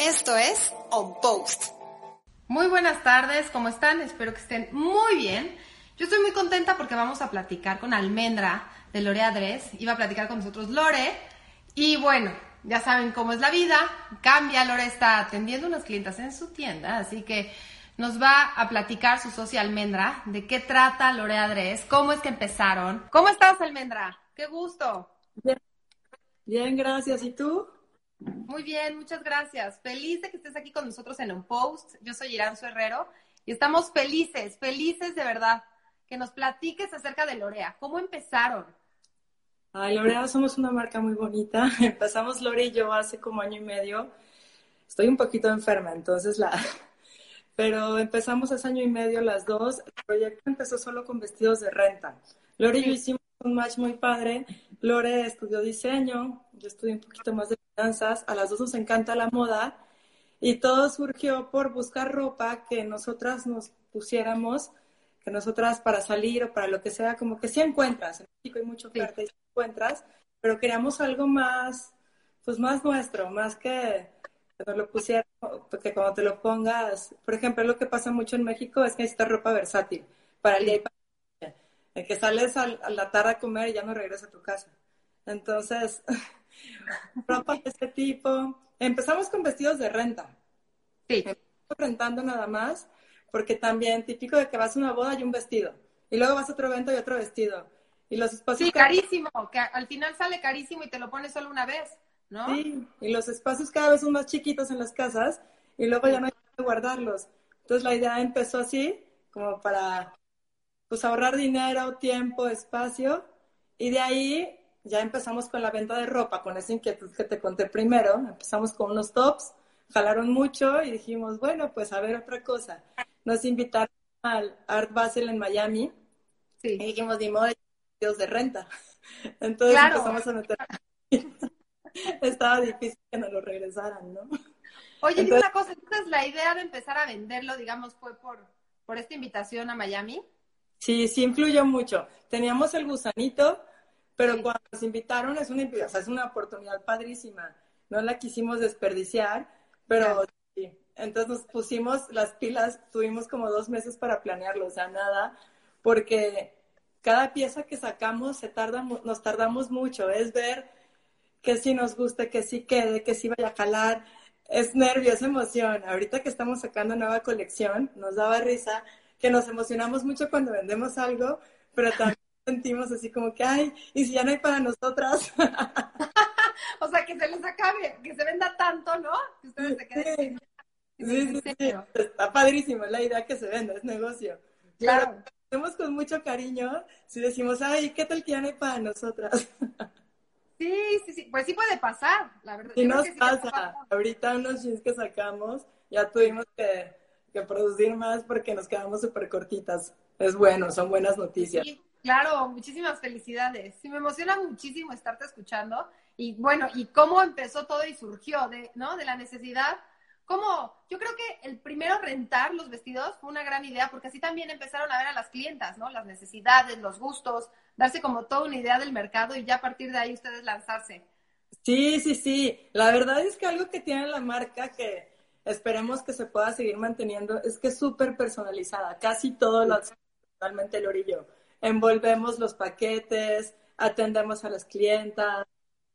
Esto es On Post. Muy buenas tardes, ¿cómo están? Espero que estén muy bien. Yo estoy muy contenta porque vamos a platicar con Almendra de Lore Adres. Iba a platicar con nosotros Lore. Y bueno, ya saben cómo es la vida. Cambia, Lore está atendiendo unas clientas en su tienda, así que nos va a platicar su socia Almendra de qué trata Lore Adres, cómo es que empezaron. ¿Cómo estás, Almendra? Qué gusto. Bien, bien gracias. ¿Y tú? Muy bien, muchas gracias. Feliz de que estés aquí con nosotros en un post. Yo soy Iranzo Herrero y estamos felices, felices de verdad que nos platiques acerca de Lorea. ¿Cómo empezaron? Ay, Lorea somos una marca muy bonita. Empezamos Lore y yo hace como año y medio. Estoy un poquito enferma, entonces la... Pero empezamos hace año y medio las dos. El proyecto empezó solo con vestidos de renta. Lore y yo hicimos un match muy padre. Lore estudió diseño, yo estudié un poquito más de finanzas, a las dos nos encanta la moda y todo surgió por buscar ropa que nosotras nos pusiéramos, que nosotras para salir o para lo que sea, como que sí encuentras, en México hay mucho oferta y sí encuentras, pero queríamos algo más, pues más nuestro, más que que nos lo pusiéramos, porque cuando te lo pongas, por ejemplo, lo que pasa mucho en México es que necesitas ropa versátil para el día y para el que sales a la tarde a comer y ya no regresas a tu casa. Entonces, ropa de este tipo. Empezamos con vestidos de renta. Sí. rentando nada más, porque también típico de que vas a una boda y un vestido. Y luego vas a otro evento y otro vestido. Y los espacios... Sí, carísimo, que al final sale carísimo y te lo pones solo una vez, ¿no? Sí, y los espacios cada vez son más chiquitos en las casas y luego ya no hay que guardarlos. Entonces la idea empezó así, como para pues ahorrar dinero, tiempo, espacio. Y de ahí ya empezamos con la venta de ropa, con esa inquietud que te conté primero. Empezamos con unos tops, jalaron mucho y dijimos, bueno, pues a ver otra cosa. Nos invitaron al Art Basel en Miami Sí. y dijimos, ni modo, Dios de renta. Entonces Claro. empezamos a meter. Estaba difícil que nos lo regresaran, ¿no? Oye, dime una cosa, entonces la idea de empezar a venderlo, digamos, fue por, por esta invitación a Miami. Sí, sí influyó mucho. Teníamos el gusanito, pero Sí. cuando nos invitaron es una, o sea, es una oportunidad padrísima. No la quisimos desperdiciar, pero sí. Entonces nos pusimos las pilas, tuvimos como dos meses para planearlo, o sea, nada, porque cada pieza que sacamos se tarda, nos tardamos mucho. Es ver que sí nos guste, que sí quede, que sí vaya a jalar. Es nervio, es emoción. Ahorita que estamos sacando nueva colección, nos daba risa que nos emocionamos mucho cuando vendemos algo, pero también sentimos así como que, ay, ¿y si ya no hay para nosotras? O sea, que se les acabe, que se venda tanto, ¿no? Que ustedes se queden Sí, sí, ¿En sí? Está padrísimo la idea que se venda, es negocio. Claro. Pero hacemos con mucho cariño si decimos, ay, ¿qué tal que ya no hay para nosotras? Sí, sí, sí. Pues sí puede pasar, la verdad. Y Yo nos pasa. Ahorita unos jeans que sacamos, ya tuvimos que, que producir más porque nos quedamos súper cortitas. Es bueno, son buenas noticias. Sí, claro, muchísimas felicidades. Sí, me emociona muchísimo estarte escuchando. Y bueno, y cómo empezó todo y surgió, de, ¿no? De la necesidad. ¿Cómo? Yo creo que el primero rentar los vestidos fue una gran idea, porque así también empezaron a ver a las clientas, ¿no? Las necesidades, los gustos, darse como toda una idea del mercado y ya a partir de ahí ustedes lanzarse. Sí, sí, sí. La verdad es que algo que tiene la marca que esperemos que se pueda seguir manteniendo es que es súper personalizada. Casi todo lo totalmente el orillo. Envolvemos los paquetes, atendemos a las clientas.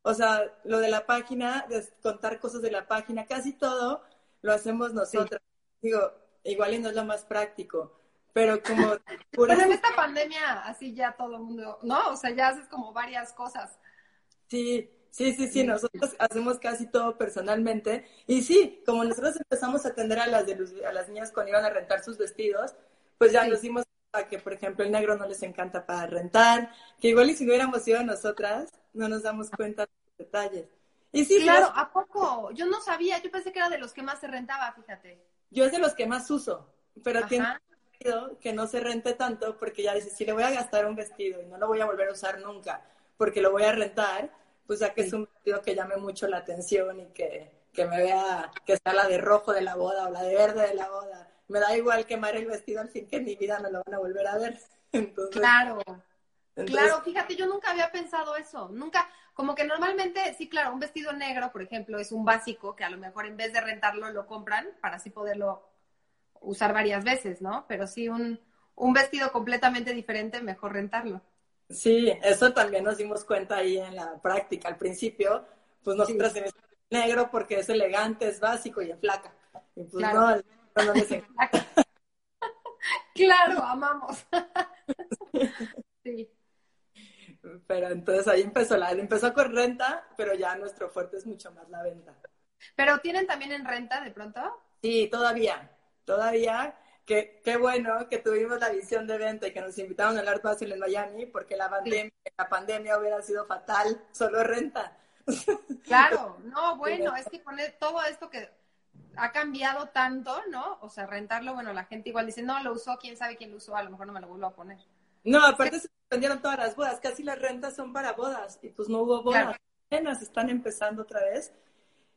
O sea, lo de la página, de contar cosas de la página, casi todo lo hacemos nosotros. Digo, igual y no es lo más práctico, pero como Pero en esta pandemia, así ya todo el mundo, ¿no? O sea, ya haces como varias cosas. Sí, sí, sí, sí, nosotros hacemos casi todo personalmente. Y sí, como nosotros empezamos a atender a las, de los- a las niñas cuando iban a rentar sus vestidos, pues ya Sí. nos dimos cuenta que, por ejemplo, el negro no les encanta para rentar, que igual y si no hubiéramos sido nosotras, no nos damos cuenta de los detalles. Y sí, claro, ¿a poco? Yo no sabía, yo pensé que era de los que más se rentaba, fíjate. Yo es de los que más uso, pero tiene sentido que no se rente tanto porque ya dices, si le voy a gastar un vestido y no lo voy a volver a usar nunca porque lo voy a rentar, pues ya que es un vestido que llame mucho la atención y que, que me vea que sea la de rojo de la boda o la de verde de la boda. Me da igual quemar el vestido al fin que en mi vida me lo van a volver a ver. claro. claro, fíjate, yo nunca había pensado eso. Nunca, como que normalmente, sí, claro, un vestido negro, por ejemplo, es un básico que a lo mejor en vez de rentarlo lo compran para así poderlo usar varias veces, ¿no? Pero sí, un, un vestido completamente diferente, mejor rentarlo. Sí, eso también nos dimos cuenta ahí en la práctica. Al principio, pues nosotros sí. negro porque es elegante, es básico y es flaca. Y pues claro. no, no les Claro, amamos. sí. Pero entonces ahí empezó la, empezó con renta, pero ya nuestro fuerte es mucho más la venta. ¿Pero tienen también en renta de pronto? Sí, todavía, todavía qué, qué bueno que tuvimos la visión de venta y que nos invitaron al Art Basel en Miami, porque la pandemia, la pandemia hubiera sido fatal, solo renta. Claro, no, bueno, es que poner todo esto que ha cambiado tanto, ¿no? O sea, rentarlo, bueno, la gente igual dice, no, lo usó, quién sabe quién lo usó, a lo mejor no me lo vuelvo a poner. No, aparte se vendieron todas las bodas, casi las rentas son para bodas, y pues no hubo bodas, apenas están empezando otra vez,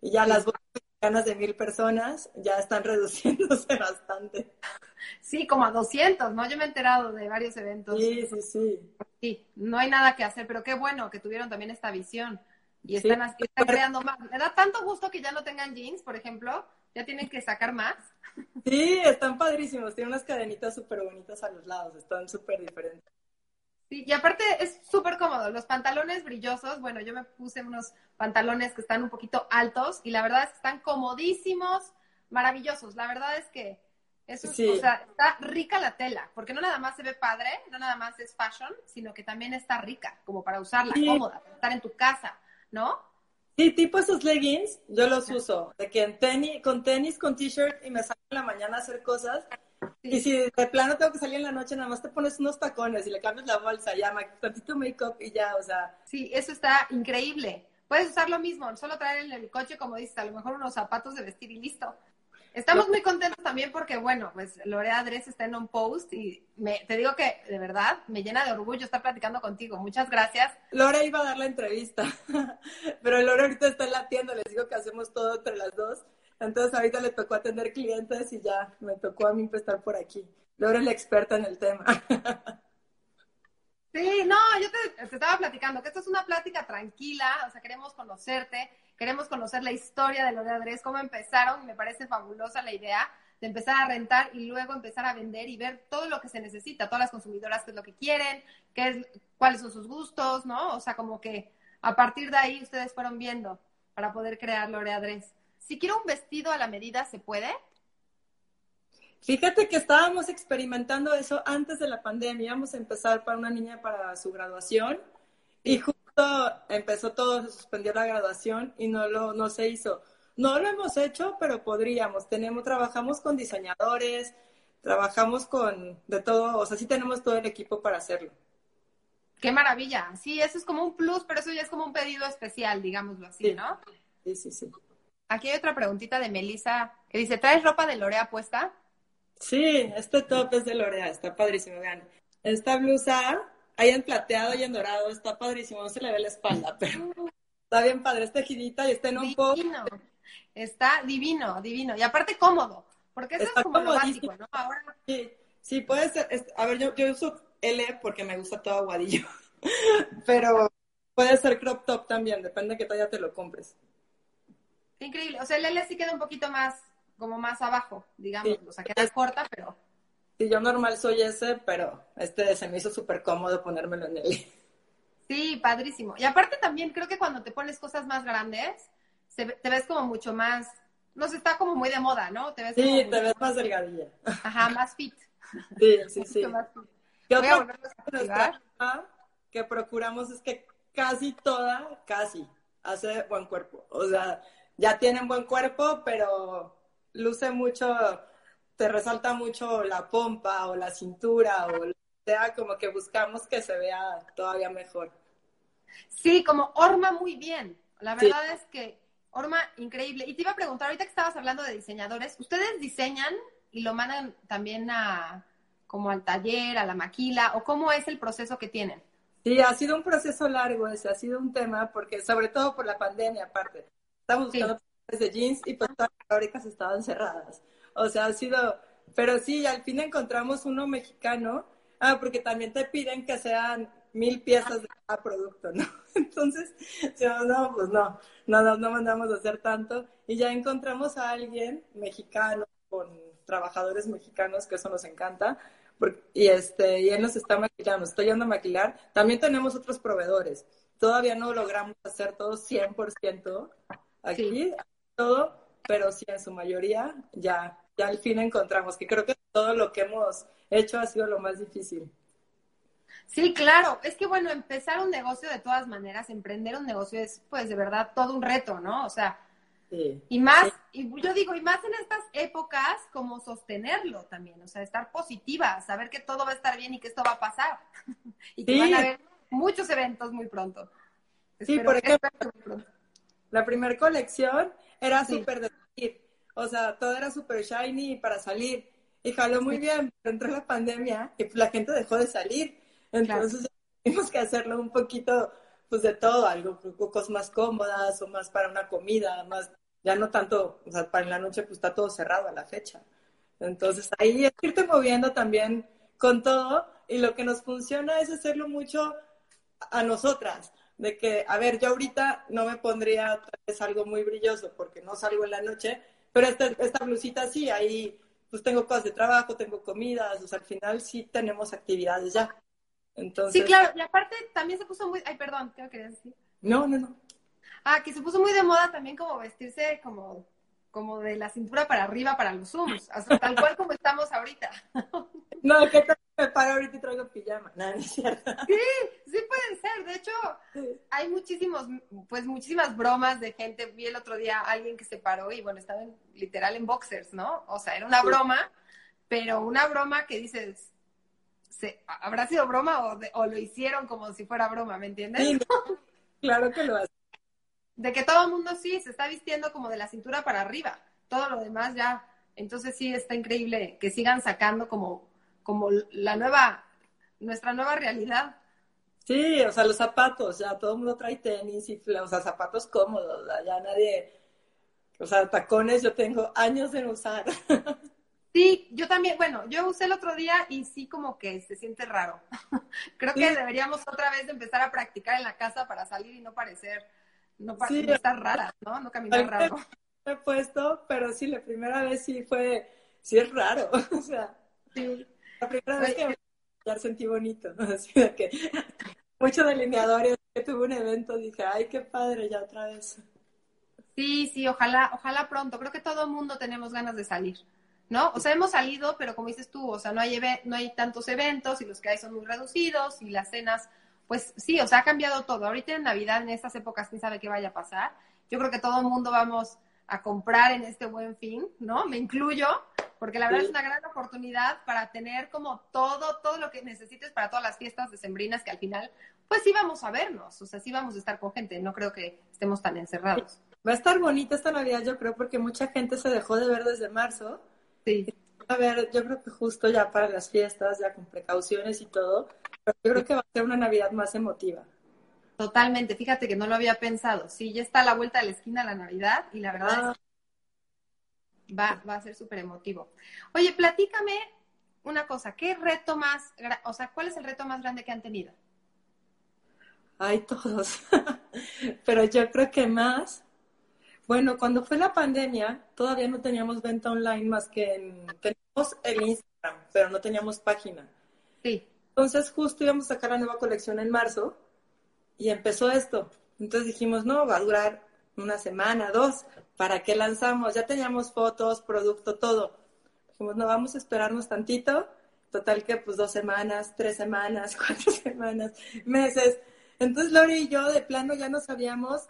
y ya las bodas ganas de mil personas ya están reduciéndose bastante. Sí, como a 200, ¿no? Yo me he enterado de varios eventos. Sí, sí, sí. Sí, no hay nada que hacer, pero qué bueno que tuvieron también esta visión y están, están creando más. Me da tanto gusto que ya no tengan jeans, por ejemplo, ya tienen que sacar más. Sí, están padrísimos, tienen unas cadenitas súper bonitas a los lados, están súper diferentes. Sí, y aparte es súper cómodo. Los pantalones brillosos, bueno, yo me puse unos pantalones que están un poquito altos y la verdad es que están comodísimos, maravillosos. La verdad es que o sea, está rica la tela, porque no nada más se ve padre, no nada más es fashion, sino que también está rica, como para usarla, cómoda, para estar en tu casa, ¿no? Sí, tipo esos leggings, yo los uso, de que en tenis, con tenis, con t-shirt y me salgo en la mañana a hacer cosas y si de plano tengo que salir en la noche, nada más te pones unos tacones y le cambias la bolsa, ya, tantito make-up y ya, o sea. Sí, eso está increíble. Puedes usar lo mismo, solo traer en el coche, como dices, a lo mejor unos zapatos de vestir y listo. Estamos muy contentos también porque, bueno, pues Lorea Adres está en un post y me, te digo que de verdad me llena de orgullo estar platicando contigo. Muchas gracias. Lore iba a dar la entrevista, pero Lore ahorita está en la tienda, les digo que hacemos todo entre las dos. Entonces ahorita le tocó atender clientes y ya me tocó a mí estar por aquí. Laura es la experta en el tema. Sí, no, yo te, estaba platicando que esto es una plática tranquila, o sea, queremos conocerte, queremos conocer la historia de los de Andrés, cómo empezaron, me parece fabulosa la idea de empezar a rentar y luego empezar a vender y ver todo lo que se necesita, todas las consumidoras qué es lo que quieren, qué es, cuáles son sus gustos, ¿no? O sea, como que a partir de ahí ustedes fueron viendo para poder crear Lore Adres si quiero un vestido a la medida, ¿se puede? Fíjate que estábamos experimentando eso antes de la pandemia. Íbamos a empezar para una niña para su graduación y justo empezó todo, se suspendió la graduación y no, lo, no se hizo. No lo hemos hecho, pero podríamos. Tenemos, trabajamos con diseñadores, trabajamos con de todo, o sea, sí tenemos todo el equipo para hacerlo. Qué maravilla. Sí, eso es como un plus, pero eso ya es como un pedido especial, digámoslo así, ¿no? Sí, sí, sí. Aquí hay otra preguntita de Melissa que dice, ¿traes ropa de Lorea puesta? Sí, este top es de Lorea, está padrísimo, vean. Esta blusa, hay en plateado y en dorado, está padrísimo, no se le ve la espalda, pero está bien padre, está girita y está en un poco. Está divino, divino. Y aparte cómodo, porque eso es como lo básico, ¿no? Ahora... Sí, sí, puede ser, a ver, yo, yo uso L porque me gusta todo aguadillo, pero puede ser crop top también, depende de qué talla te lo compres. Increíble. O sea, el L sí queda un poquito más, como más abajo, digamos. O sea, queda corta, pero. Sí, yo normal soy ese, pero este se me hizo súper cómodo ponérmelo en el. Sí, padrísimo. Y aparte también creo que cuando te pones cosas más grandes, te ves como mucho más, no sé, está como muy de moda, ¿no? Te ves sí, te ves más delgadilla. Ajá, más fit. Sí, sí, sí. ¿Qué otra que procuramos es que casi toda, casi, hace buen cuerpo. O sea, ya tienen buen cuerpo, pero luce mucho, te resalta mucho la pompa o la cintura o sea, como que buscamos que se vea todavía mejor. Sí, como horma muy bien. La verdad es que, Orma, increíble. Y te iba a preguntar, ahorita que estabas hablando de diseñadores, ¿ustedes diseñan y lo mandan también a como al taller, a la maquila, o cómo es el proceso que tienen? Sí, ha sido un proceso largo ese, ha sido un tema, porque sobre todo por la pandemia aparte. Estamos buscando de jeans y pues todas las fábricas estaban cerradas. O sea, ha sido, pero sí, al fin encontramos uno mexicano, ah, porque también te piden que sean mil piezas de cada producto, ¿no? Entonces, yo, no, pues no, no, no mandamos a hacer tanto. Y ya encontramos a alguien mexicano, con trabajadores mexicanos, que eso nos encanta, y, este, y él nos está maquillando, estoy yendo a maquilar. También tenemos otros proveedores. Todavía no logramos hacer todo 100% aquí, todo, pero sí en su mayoría ya, ya al fin encontramos, que creo que todo lo que hemos hecho ha sido lo más difícil. Sí, claro. Es que bueno, empezar un negocio de todas maneras, emprender un negocio es pues de verdad todo un reto, ¿no? O sea, y más, y yo digo, y más en estas épocas, como sostenerlo también, o sea, estar positiva, saber que todo va a estar bien y que esto va a pasar. y que van a haber muchos eventos muy pronto. sí, por ejemplo, la primera colección era súper de salir, o sea, todo era súper shiny para salir. Y jaló muy bien, pero entró la pandemia y la gente dejó de salir. Entonces tuvimos que hacerlo un poquito pues de todo, algo, cosas más cómodas o más para una comida, más, ya no tanto, o sea, para en la noche pues está todo cerrado a la fecha. Entonces ahí es irte moviendo también con todo y lo que nos funciona es hacerlo mucho a nosotras, de que, a ver, yo ahorita no me pondría vez algo muy brilloso porque no salgo en la noche, pero esta, esta blusita sí, ahí pues tengo cosas de trabajo, tengo comidas, o sea, al final sí tenemos actividades ya sí, claro, y aparte también se puso muy, ay, perdón, ¿qué querías decir? No, no, no. Ah, que se puso muy de moda también como vestirse como, como de la cintura para arriba para los zooms, tal cual como estamos ahorita. No, que me paro ahorita y traigo pijama. No, es cierto. Sí. De hecho, hay muchísimos, pues muchísimas bromas de gente. Vi el otro día alguien que se paró y bueno, estaba literal en boxers, ¿no? O sea, era una broma, pero una broma que dices, ¿habrá sido broma o, lo hicieron como si fuera broma, ¿me entiendes? claro que lo hace. De que todo el mundo sí se está vistiendo como de la cintura para arriba, todo lo demás ya. Entonces sí está increíble que sigan sacando como, como la nueva, nuestra nueva realidad. Sí, o sea, los zapatos, ya todo el mundo trae tenis y, o sea, zapatos cómodos, ya nadie, o sea, tacones yo tengo años de usar. Sí, yo también, bueno, yo usé el otro día y sí como que se siente raro. Creo que deberíamos otra vez empezar a practicar en la casa para salir y no parecer, no, estar rara, ¿no? No caminar raro. he puesto, pero sí, la primera vez sí fue, sí es raro, o sea, sí. la primera vez que ya sentí bonito, así de que muchos delineadores, que tuve un evento, dije, ay, qué padre, ya otra vez. Sí, sí, ojalá, ojalá pronto, creo que todo el mundo tenemos ganas de salir. ¿no? O sea, hemos salido, pero como dices tú, o sea, no hay, no hay tantos eventos y los que hay son muy reducidos y las cenas, pues sí, o sea, ha cambiado todo. Ahorita en Navidad, en estas épocas, quién sabe qué vaya a pasar. Yo creo que todo el mundo vamos a comprar en este buen fin, ¿no? Me incluyo, porque la verdad es una gran oportunidad para tener como todo, todo lo que necesites para todas las fiestas decembrinas que al final, pues sí vamos a vernos, o sea, sí vamos a estar con gente, no creo que estemos tan encerrados. Va a estar bonita esta Navidad, yo creo, porque mucha gente se dejó de ver desde marzo Sí. A ver, yo creo que justo ya para las fiestas, ya con precauciones y todo, pero yo creo que va a ser una Navidad más emotiva. Totalmente, fíjate que no lo había pensado. Sí, ya está a la vuelta de la esquina la Navidad y la verdad es ah. que va, va a ser súper emotivo. Oye, platícame una cosa, ¿qué reto más, o sea, cuál es el reto más grande que han tenido? Hay todos, pero yo creo que más bueno, cuando fue la pandemia, todavía no teníamos venta online más que en, teníamos el Instagram, pero no teníamos página. Sí. Entonces justo íbamos a sacar la nueva colección en marzo y empezó esto. Entonces dijimos, no, va a durar una semana, dos, ¿para qué lanzamos? Ya teníamos fotos, producto, todo. Dijimos, no, vamos a esperarnos tantito. Total que pues dos semanas, tres semanas, cuatro semanas, meses. Entonces Lori y yo de plano ya no sabíamos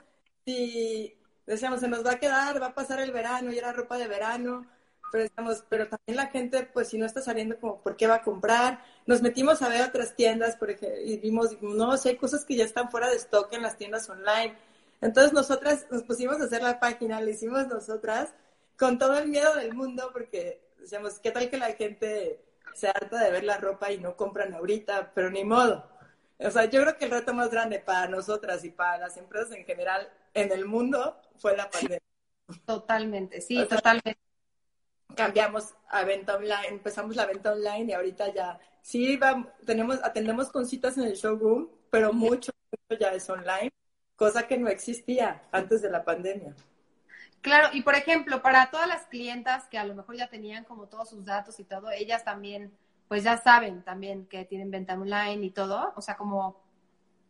si decíamos, se nos va a quedar, va a pasar el verano y era ropa de verano, pero, decíamos, pero también la gente, pues si no está saliendo, como, ¿por qué va a comprar? Nos metimos a ver otras tiendas, por ejemplo, y vimos, no, si hay cosas que ya están fuera de stock en las tiendas online. Entonces nosotras nos pusimos a hacer la página, la hicimos nosotras con todo el miedo del mundo porque decíamos, ¿qué tal que la gente se harta de ver la ropa y no compran ahorita? Pero ni modo. O sea, yo creo que el reto más grande para nosotras y para las empresas en general en el mundo fue la pandemia. Totalmente, sí, totalmente. Cambiamos a venta online, empezamos la venta online y ahorita ya, sí, vamos, tenemos, atendemos con citas en el showroom, pero mucho, mucho ya es online, cosa que no existía antes de la pandemia. Claro, y por ejemplo, para todas las clientas que a lo mejor ya tenían como todos sus datos y todo, ellas también, pues ya saben también que tienen venta online y todo, o sea, como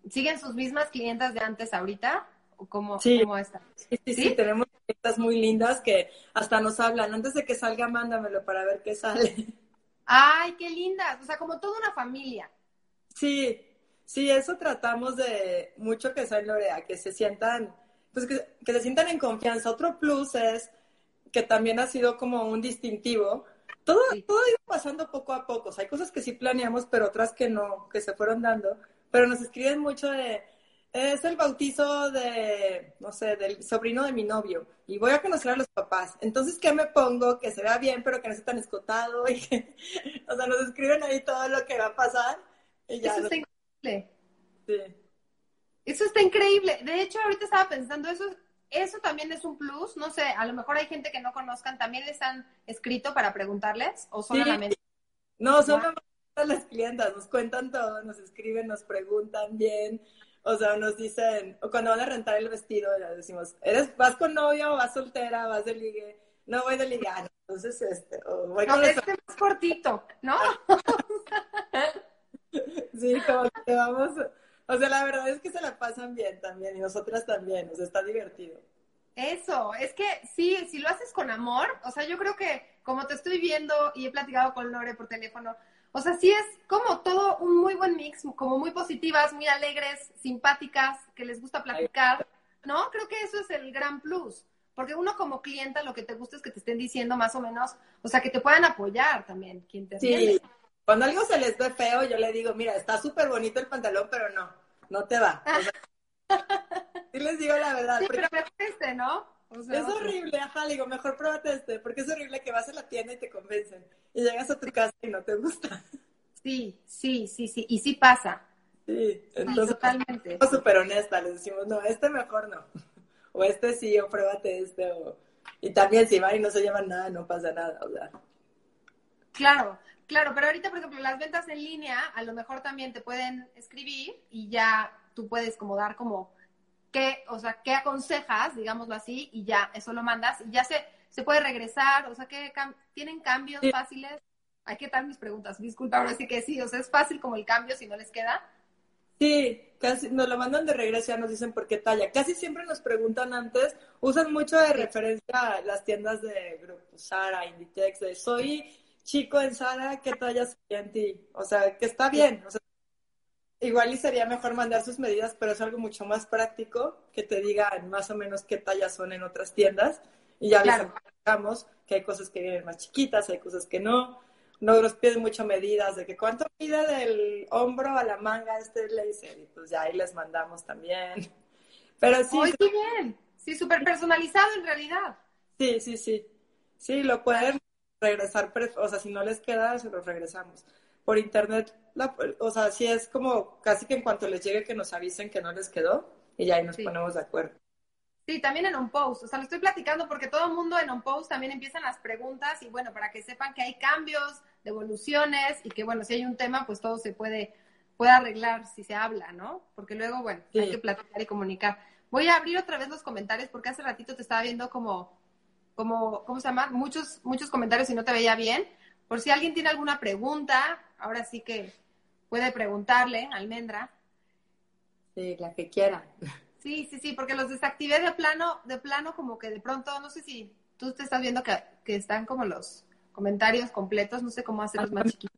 siguen sus mismas clientas de antes ahorita, o cómo, sí. cómo está. Sí, sí, sí, tenemos clientas muy lindas que hasta nos hablan, antes de que salga, mándamelo para ver qué sale. Ay, qué lindas, o sea, como toda una familia. Sí, sí, eso tratamos de mucho que sea en Lorea, que se sientan pues que, que se sientan en confianza. Otro plus es que también ha sido como un distintivo. Todo, sí. todo ha ido pasando poco a poco. O sea, hay cosas que sí planeamos, pero otras que no, que se fueron dando. Pero nos escriben mucho de, es el bautizo de, no sé, del sobrino de mi novio. Y voy a conocer a los papás. Entonces, ¿qué me pongo? Que se vea bien, pero que no esté tan escotado. Y que, o sea, nos escriben ahí todo lo que va a pasar. Y ya Eso está increíble. Sí. Eso está increíble. De hecho, ahorita estaba pensando, eso, eso también es un plus. No sé, a lo mejor hay gente que no conozcan. ¿También les han escrito para preguntarles o solamente? Sí. No, solamente las clientas. Nos cuentan todo, nos escriben, nos preguntan bien. O sea, nos dicen, o cuando van a rentar el vestido, ya decimos, ¿eres, ¿vas con novio, vas soltera, vas de ligue? No voy de ligue. Ah, no, entonces, este, o voy no, con este más cortito, ¿no? sí, como que vamos... O sea, la verdad es que se la pasan bien también y nosotras también, o sea, está divertido. Eso, es que sí, si lo haces con amor, o sea, yo creo que como te estoy viendo y he platicado con Lore por teléfono, o sea, sí es como todo un muy buen mix, como muy positivas, muy alegres, simpáticas, que les gusta platicar, ¿no? Creo que eso es el gran plus, porque uno como clienta lo que te gusta es que te estén diciendo más o menos, o sea, que te puedan apoyar también, quien te Sí, entiende. cuando algo se les ve feo, yo le digo, mira, está súper bonito el pantalón, pero no, no te va. O sea, sí les digo la verdad. Sí, porque pero mejor este, ¿no? O sea, es horrible, ajá, le digo, mejor pruébate este, porque es horrible que vas a la tienda y te convencen y llegas a tu casa y no te gusta. Sí, sí, sí, sí, y sí pasa. Sí, entonces totalmente. súper honestas, les decimos, no, este mejor no, o este sí, o pruébate este, o... y también si van y no se llevan nada, no pasa nada, o sea. Claro, claro, pero ahorita, por ejemplo, las ventas en línea, a lo mejor también te pueden escribir y ya tú puedes como dar como qué, o sea, qué aconsejas, digámoslo así, y ya eso lo mandas y ya se, se puede regresar, o sea, que cam tienen cambios Sí. fáciles. Hay que dar mis preguntas, disculpa, ahora sí que sí, o sea, es fácil como el cambio si no les queda. Sí, casi nos lo mandan de regreso, ya nos dicen por qué talla. Casi siempre nos preguntan antes, usan mucho de referencia las tiendas de Grupo Sara, Inditex, de soy chico en Sara, ¿qué talla sería en ti? O sea, que está bien. O sea, igual y sería mejor mandar sus medidas, pero es algo mucho más práctico que te digan más o menos qué tallas son en otras tiendas. Y ya Claro. les que hay cosas que vienen más chiquitas, hay cosas que no. No nos piden mucho medidas de que cuánto mide del hombro a la manga este laser. Y pues ya ahí les mandamos también. Pero sí, ¡Ay, qué bien! Sí, súper personalizado en realidad. sí, sí, sí. Sí, lo pueden regresar, o sea, si no les queda, se los regresamos. Por internet, la- o sea, sí es como casi que en cuanto les llegue que nos avisen que no les quedó y ya ahí nos Sí. ponemos de acuerdo. Sí, también en On Post. O sea, lo estoy platicando porque todo el mundo en On Post también empiezan las preguntas y bueno, para que sepan que hay cambios, devoluciones y que bueno, si hay un tema, pues todo se puede, puede arreglar si se habla, ¿no? Porque luego, bueno, Sí. hay que platicar y comunicar. Voy a abrir otra vez los comentarios porque hace ratito te estaba viendo como, como, ¿cómo se llama? Muchos, muchos comentarios y no te veía bien. Por si alguien tiene alguna pregunta, ahora sí que puede preguntarle, Almendra. Sí, la que quieran. Sí, sí, sí, porque los desactivé de plano, de plano como que de pronto, no sé si tú te estás viendo que, que están como los comentarios completos, no sé cómo hacerlos más chiquitos.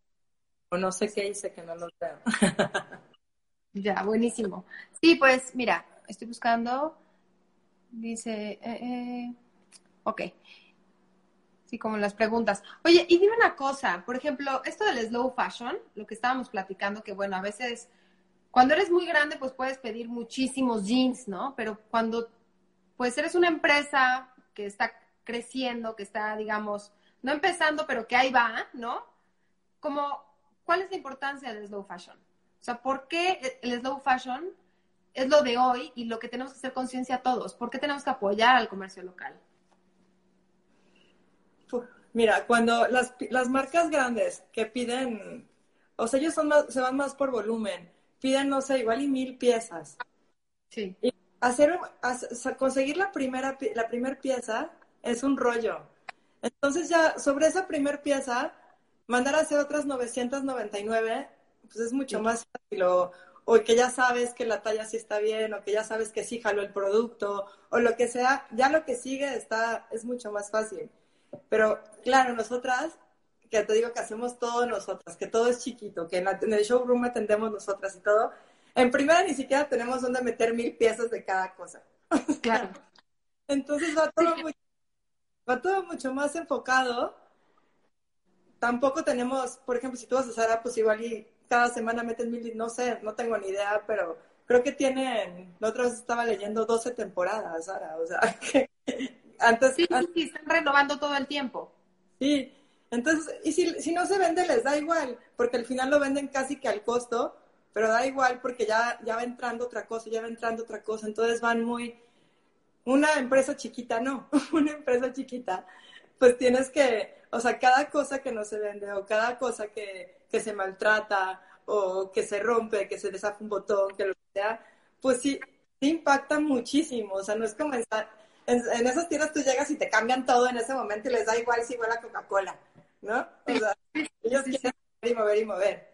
O no sé qué hice que no los veo. Ya, buenísimo. Sí, pues mira, estoy buscando, dice, eh, eh, ok. Sí, como las preguntas. Oye, y dime una cosa, por ejemplo, esto del slow fashion, lo que estábamos platicando, que bueno, a veces cuando eres muy grande, pues puedes pedir muchísimos jeans, ¿no? Pero cuando, pues eres una empresa que está creciendo, que está, digamos, no empezando, pero que ahí va, ¿no? Como, ¿cuál es la importancia del slow fashion? O sea, ¿por qué el slow fashion es lo de hoy y lo que tenemos que hacer conciencia todos? ¿Por qué tenemos que apoyar al comercio local? Mira, cuando las, las marcas grandes que piden, o sea, ellos son más, se van más por volumen, piden, no sé, igual y mil piezas. Sí. Y hacer, conseguir la primera, la primera pieza es un rollo. Entonces ya sobre esa primera pieza, mandar a hacer otras 999, pues es mucho más fácil. O, o, que ya sabes que la talla sí está bien, o que ya sabes que sí jaló el producto, o lo que sea, ya lo que sigue está, es mucho más fácil. Pero claro, nosotras, que te digo que hacemos todo nosotras, que todo es chiquito, que en, en el showroom atendemos nosotras y todo, en primera ni siquiera tenemos donde meter mil piezas de cada cosa. Claro. Entonces va todo, muy, va todo mucho más enfocado. Tampoco tenemos, por ejemplo, si tú vas a Sara, pues igual y cada semana meten mil, no sé, no tengo ni idea, pero creo que tienen, la otra vez estaba leyendo 12 temporadas, Sara, o sea, que antes... Sí, sí, sí, están renovando todo el tiempo. Sí, entonces, y si, si no se vende, les da igual, porque al final lo venden casi que al costo, pero da igual porque ya, ya va entrando otra cosa, ya va entrando otra cosa, entonces van muy... Una empresa chiquita, no, una empresa chiquita, pues tienes que, o sea, cada cosa que no se vende o cada cosa que, que se maltrata o que se rompe, que se desafa un botón, que lo que sea, pues sí, impacta muchísimo, o sea, no es como en, en, esas tiendas tú llegas y te cambian todo en ese momento y les da igual si huele a Coca-Cola, ¿no? O sea, ellos quieren mover y mover y mover.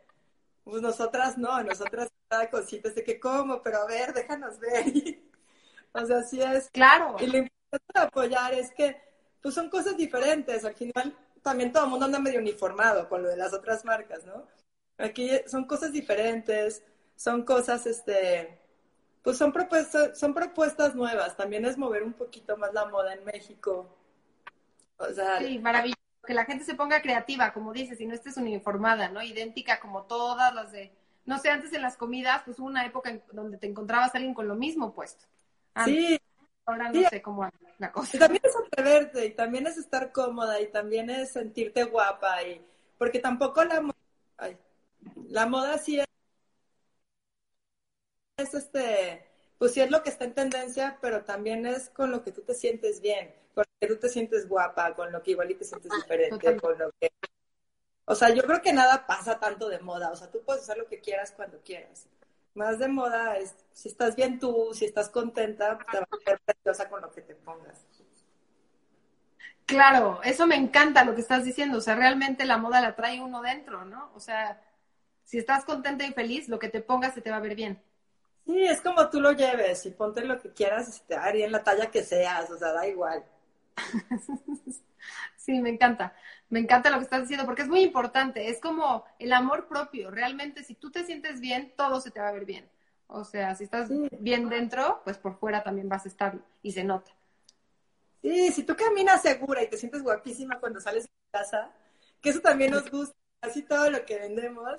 Pues nosotras no, nosotras cada cosita de que como, pero a ver, déjanos ver. o sea, sí es. Claro. Y lo importante de apoyar es que, pues son cosas diferentes. Al final, también todo el mundo anda medio uniformado con lo de las otras marcas, ¿no? Aquí son cosas diferentes, son cosas, este, pues son propuestas, son propuestas nuevas. También es mover un poquito más la moda en México. O sea, sí, maravilloso que la gente se ponga creativa, como dices, y no estés uniformada, ¿no? Idéntica como todas las de, no sé, antes en las comidas, pues hubo una época en donde te encontrabas a alguien con lo mismo puesto. sí. Ahora no sé cómo la cosa. Y también es atreverte, y también es estar cómoda, y también es sentirte guapa, y porque tampoco la, la moda sí es, es este, pues sí es lo que está en tendencia, pero también es con lo que tú te sientes bien con lo que tú te sientes guapa, con lo que igual y te sientes Ah, diferente, con lo que... O sea, yo creo que nada pasa tanto de moda, o sea, tú puedes usar lo que quieras cuando quieras. Más de moda es, si estás bien tú, si estás contenta, te va a ver preciosa con lo que te pongas. Claro, eso me encanta lo que estás diciendo, o sea, realmente la moda la trae uno dentro, ¿no? O sea, si estás contenta y feliz, lo que te pongas se te va a ver bien. Sí, es como tú lo lleves y ponte lo que quieras y a ver bien la talla que seas, o sea, da igual. Sí, me encanta. Me encanta lo que estás diciendo porque es muy importante. Es como el amor propio. Realmente, si tú te sientes bien, todo se te va a ver bien. O sea, si estás bien dentro, pues por fuera también vas a estar y se nota. Sí, si tú caminas segura y te sientes guapísima cuando sales de casa, que eso también nos gusta, así todo lo que vendemos,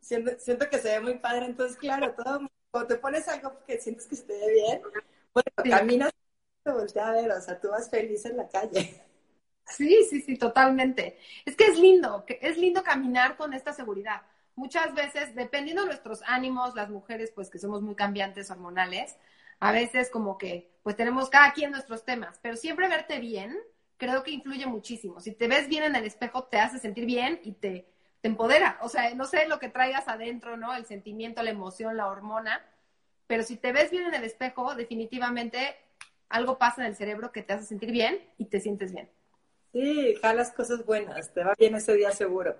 siento, siento que se ve muy padre. Entonces, claro, todo, cuando te pones algo que sientes que se te ve bien, bueno, sí. caminas te voltea a ver, o sea, tú vas feliz en la calle. Sí, sí, sí, totalmente. Es que es lindo, es lindo caminar con esta seguridad. Muchas veces, dependiendo de nuestros ánimos, las mujeres, pues que somos muy cambiantes hormonales, a veces como que, pues tenemos cada quien nuestros temas, pero siempre verte bien, creo que influye muchísimo. Si te ves bien en el espejo, te hace sentir bien y te, te empodera. O sea, no sé lo que traigas adentro, ¿no? El sentimiento, la emoción, la hormona, pero si te ves bien en el espejo, definitivamente algo pasa en el cerebro que te hace sentir bien y te sientes bien. Sí, jalas cosas buenas, te va bien ese día seguro.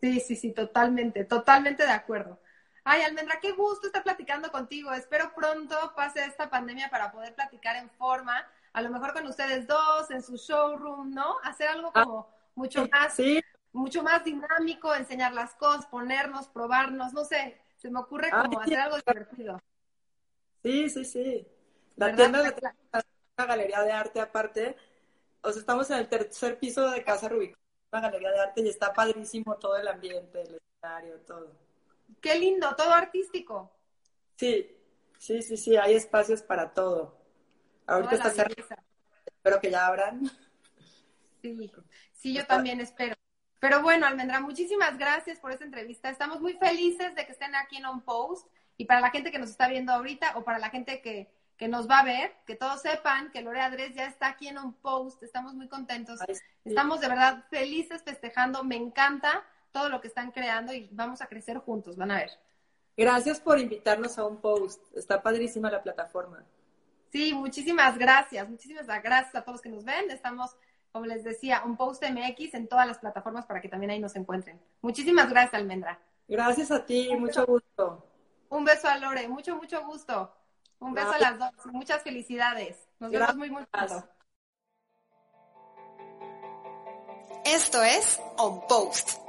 Sí, sí, sí, totalmente, totalmente de acuerdo. Ay, Almendra, qué gusto estar platicando contigo. Espero pronto pase esta pandemia para poder platicar en forma, a lo mejor con ustedes dos, en su showroom, ¿no? Hacer algo como mucho más, sí. Mucho más dinámico, enseñar las cosas, ponernos, probarnos, no sé, se me ocurre como Ay, hacer algo divertido. Sí, sí, sí. La ¿Verdad? tienda de una galería de arte aparte. O sea, estamos en el tercer piso de Casa Rubicón, una galería de arte y está padrísimo todo el ambiente, el escenario, todo. Qué lindo, todo artístico. Sí, sí, sí, sí, hay espacios para todo. Ahorita está cerrado. Espero que ya abran. Sí, sí, yo también espero. Pero bueno, Almendra, muchísimas gracias por esta entrevista. Estamos muy felices de que estén aquí en On Post. Y para la gente que nos está viendo ahorita o para la gente que, que nos va a ver, que todos sepan que Lore Adres ya está aquí en On Post. Estamos muy contentos. Estamos de verdad felices festejando. Me encanta todo lo que están creando y vamos a crecer juntos. Van a ver. Gracias por invitarnos a un post. Está padrísima la plataforma. Sí, muchísimas gracias. Muchísimas gracias a todos que nos ven. Estamos, como les decía, un post MX en todas las plataformas para que también ahí nos encuentren. Muchísimas gracias, Almendra. Gracias a ti, mucho gusto. Un beso a Lore, mucho, mucho gusto. Un beso a las dos. Muchas felicidades. Nos vemos muy, muy pronto. Esto es On Post.